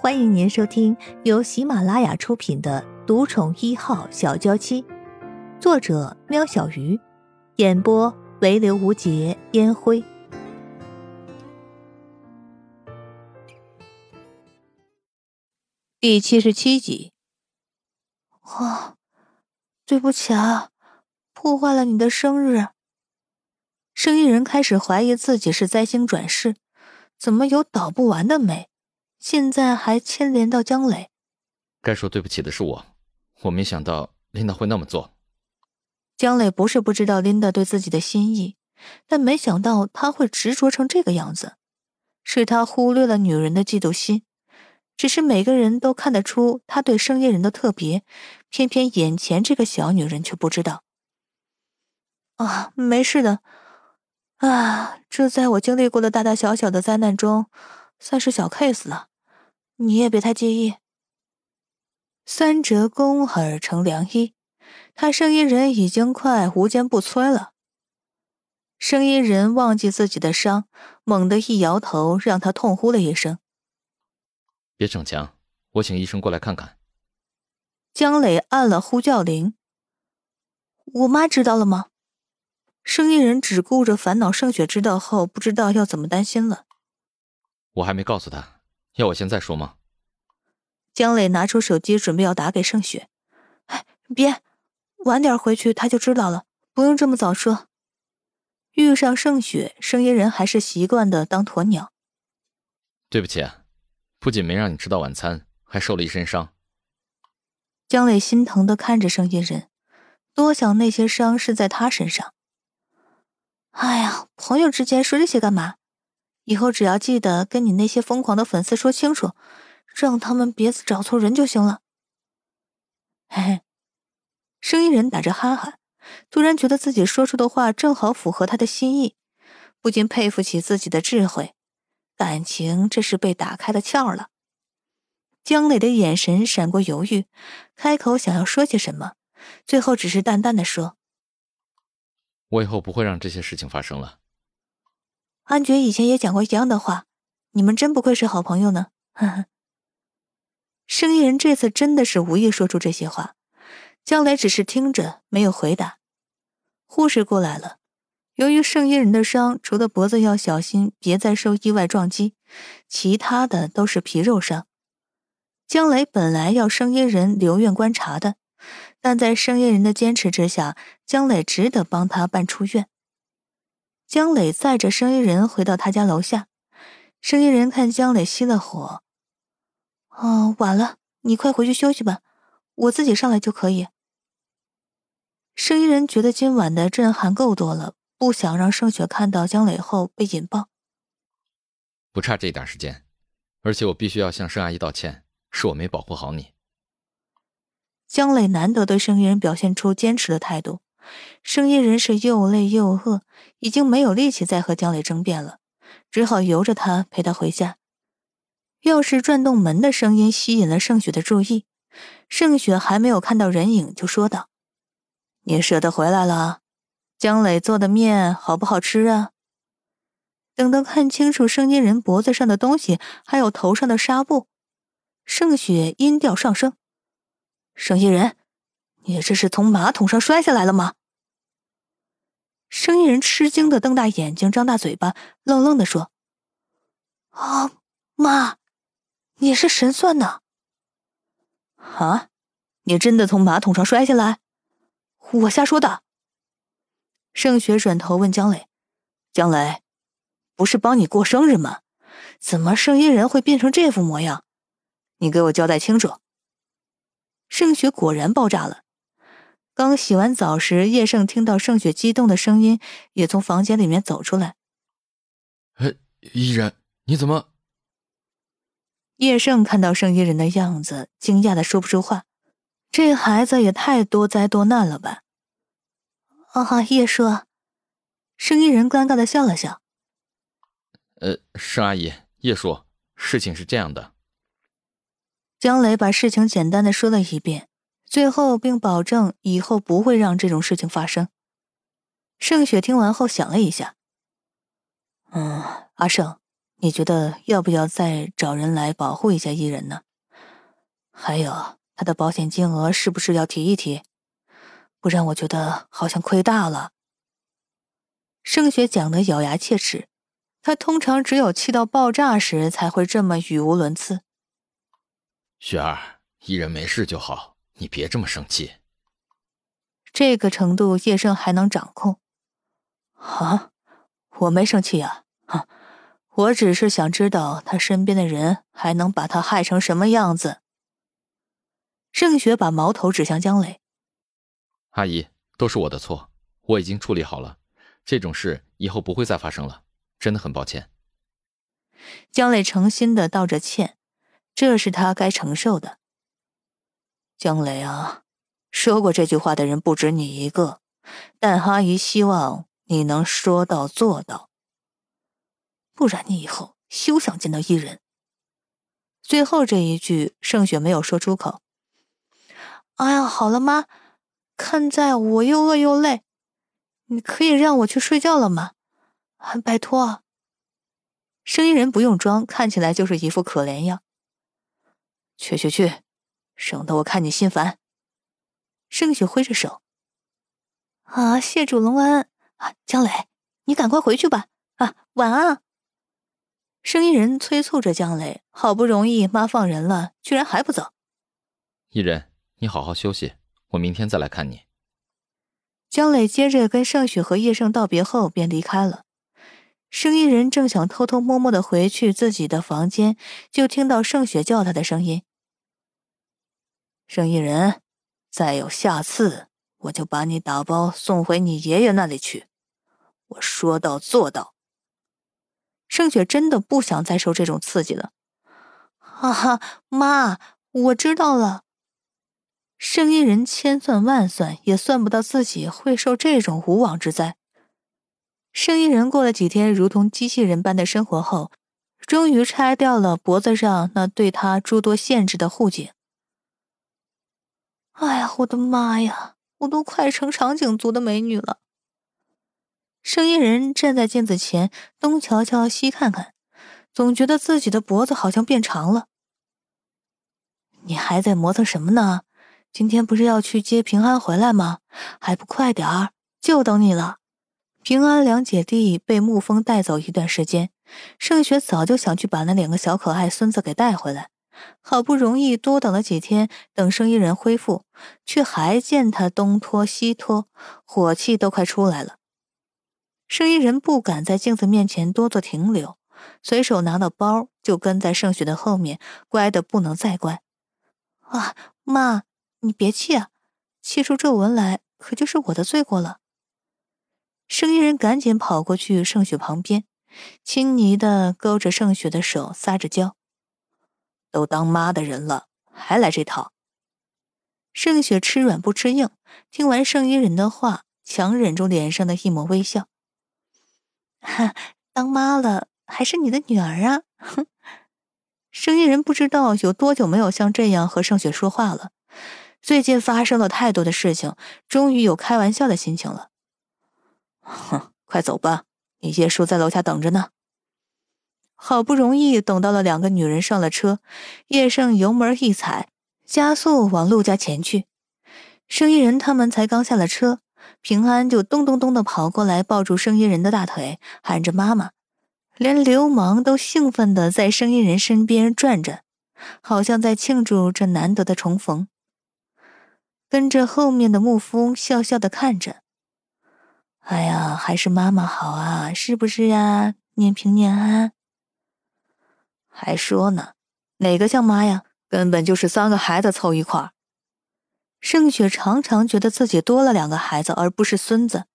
欢迎您收听由喜马拉雅出品的《独宠一号小娇妻》，作者：喵小鱼，演播：唯留无节烟灰。第七十七集。啊，对不起啊，破坏了你的生日。生意人开始怀疑自己是灾星转世，怎么有倒不完的霉？现在还牵连到江磊，该说对不起的是我，我没想到琳达会那么做。江磊不是不知道琳达对自己的心意，但没想到他会执着成这个样子，是他忽略了女人的嫉妒心。只是每个人都看得出他对生意人的特别，偏偏眼前这个小女人却不知道。啊，没事的，啊，这在我经历过的大大小小的灾难中，算是小 case 了。你也别太介意。三折肱耳成良医，他声音人已经快无坚不摧了。声音人忘记自己的伤，猛地一摇头，让他痛呼了一声：“别逞强，我请医生过来看看。”江磊按了呼叫铃。我妈知道了吗？声音人只顾着烦恼，盛雪知道后不知道要怎么担心了。我还没告诉他。要我现在说吗？江磊拿出手机，准备要打给盛雪。哎，别，晚点回去他就知道了，不用这么早说。遇上盛雪，声音人还是习惯的当鸵鸟。对不起啊，不仅没让你吃到晚餐，还受了一身伤。江磊心疼的看着声音人，多想那些伤是在他身上。哎呀，朋友之间说这些干嘛？以后只要记得跟你那些疯狂的粉丝说清楚，让他们别找错人就行了。嘿嘿，声音人打着哈哈，突然觉得自己说出的话正好符合他的心意，不禁佩服起自己的智慧，感情这是被打开了窍了。江磊的眼神闪过犹豫，开口想要说些什么，最后只是淡淡的说：“我以后不会让这些事情发生了。”安觉以前也讲过一样的话，你们真不愧是好朋友呢。呵呵。生意人这次真的是无意说出这些话，江磊只是听着没有回答。护士过来了，由于圣衣人的伤，除了脖子要小心别再受意外撞击，其他的都是皮肉伤。江磊本来要圣衣人留院观察的，但在圣衣人的坚持之下，江磊只得帮他办出院。江磊载着生意人回到他家楼下，生意人看江磊熄了火，哦，晚了，你快回去休息吧，我自己上来就可以。生意人觉得今晚的震撼够多了，不想让盛雪看到江磊后被引爆。不差这一点时间，而且我必须要向盛阿姨道歉，是我没保护好你。江磊难得对生意人表现出坚持的态度。声音人是又累又饿，已经没有力气再和江磊争辩了，只好由着他陪他回家。钥匙转动门的声音吸引了盛雪的注意，盛雪还没有看到人影，就说道：“你舍得回来了？江磊做的面好不好吃啊？”等到看清楚声音人脖子上的东西，还有头上的纱布，盛雪音调上升：“声音人。”你这是从马桶上摔下来了吗？生意人吃惊的瞪大眼睛，张大嘴巴，愣愣的说：“啊，妈，你是神算呢？啊，你真的从马桶上摔下来？我瞎说的。”盛雪转头问江磊：“江磊，不是帮你过生日吗？怎么生意人会变成这副模样？你给我交代清楚。”盛雪果然爆炸了。刚洗完澡时，叶盛听到盛雪激动的声音，也从房间里面走出来。哎，伊人，你怎么？叶盛看到盛伊人的样子，惊讶的说不出话。这孩子也太多灾多难了吧？啊，叶叔。盛伊人尴尬的笑了笑。呃，盛阿姨，叶叔，事情是这样的。江磊把事情简单的说了一遍。最后，并保证以后不会让这种事情发生。盛雪听完后想了一下，嗯，阿胜，你觉得要不要再找人来保护一下伊人呢？还有他的保险金额是不是要提一提？不然我觉得好像亏大了。盛雪讲的咬牙切齿，他通常只有气到爆炸时才会这么语无伦次。雪儿，伊人没事就好，你别这么生气。这个程度，叶盛还能掌控？啊，我没生气呀，哼，我只是想知道他身边的人还能把他害成什么样子。盛雪把矛头指向江磊。阿姨，都是我的错，我已经处理好了，这种事以后不会再发生了，真的很抱歉。江磊诚心的道着歉，这是他该承受的。江磊啊。说过这句话的人不止你一个，但阿姨希望你能说到做到，不然你以后休想见到伊人。最后这一句，盛雪没有说出口。哎呀，好了妈，看在我又饿又累，你可以让我去睡觉了吗？拜托。生意人不用装，看起来就是一副可怜样。去去去，省得我看你心烦。盛雪挥着手：“啊，谢主隆恩啊，江磊，你赶快回去吧。啊，晚安。”生意人催促着江磊，好不容易妈放人了，居然还不走。一人，你好好休息，我明天再来看你。江磊接着跟盛雪和叶盛道别后便离开了。生意人正想偷偷摸摸的回去自己的房间，就听到盛雪叫他的声音：“生意人。”再有下次，我就把你打包送回你爷爷那里去。我说到做到。盛雪真的不想再受这种刺激了。哈哈，妈，我知道了。生意人千算万算也算不到自己会受这种无妄之灾。生意人过了几天如同机器人般的生活后，终于拆掉了脖子上那对他诸多限制的护颈。哎呀，我的妈呀！我都快成长颈族的美女了。生意人站在镜子前，东瞧瞧，西看看，总觉得自己的脖子好像变长了。你还在磨蹭什么呢？今天不是要去接平安回来吗？还不快点儿，就等你了。平安两姐弟被沐风带走一段时间，盛雪早就想去把那两个小可爱孙子给带回来。好不容易多等了几天，等生意人恢复，却还见他东拖西拖，火气都快出来了。生意人不敢在镜子面前多做停留，随手拿了包就跟在盛雪的后面，乖的不能再乖。啊，妈，你别气啊，气出皱纹来可就是我的罪过了。生意人赶紧跑过去盛雪旁边，亲昵的勾着盛雪的手，撒着娇。都当妈的人了，还来这套？盛雪吃软不吃硬，听完盛一人的话，强忍住脸上的一抹微笑。哈，当妈了还是你的女儿啊？哼！盛一人不知道有多久没有像这样和盛雪说话了。最近发生了太多的事情，终于有开玩笑的心情了。哼，快走吧，你叶叔在楼下等着呢。好不容易等到了两个女人上了车，叶盛油门一踩，加速往陆家前去。生意人他们才刚下了车，平安就咚咚咚的跑过来，抱住生意人的大腿，喊着妈妈。连流氓都兴奋的在生意人身边转着，好像在庆祝这难得的重逢。跟着后面的沐风笑笑的看着，哎呀，还是妈妈好啊，是不是呀？念平念安。还说呢，哪个像妈呀？根本就是三个孩子凑一块儿。盛雪常常觉得自己多了两个孩子，而不是孙子，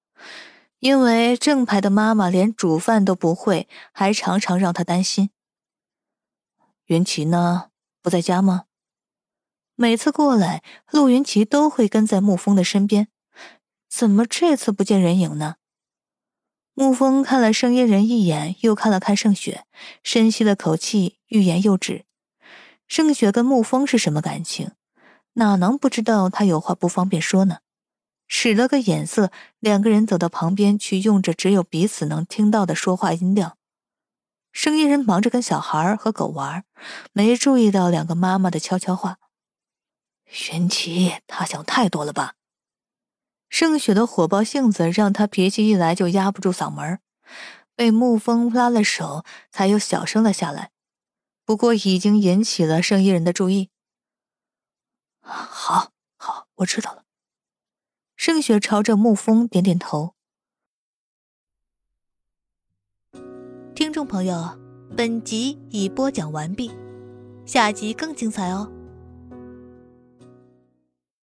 因为正牌的妈妈连煮饭都不会，还常常让她担心。云奇呢？不在家吗？每次过来，陆云奇都会跟在沐风的身边，怎么这次不见人影呢？沐风看了盛嫣人一眼，又看了看盛雪，深吸了口气，欲言又止。盛雪跟沐风是什么感情？哪能不知道他有话不方便说呢？使了个眼色，两个人走到旁边去，用着只有彼此能听到的说话音量。生意人忙着跟小孩和狗玩，没注意到两个妈妈的悄悄话。玄奇，他想太多了吧？盛雪的火爆性子让他脾气一来就压不住嗓门，被沐风拉了手，才又小声了下来。不过已经引起了生意人的注意。好，好，我知道了。盛雪朝着沐风点点头。听众朋友，本集已播讲完毕，下集更精彩哦。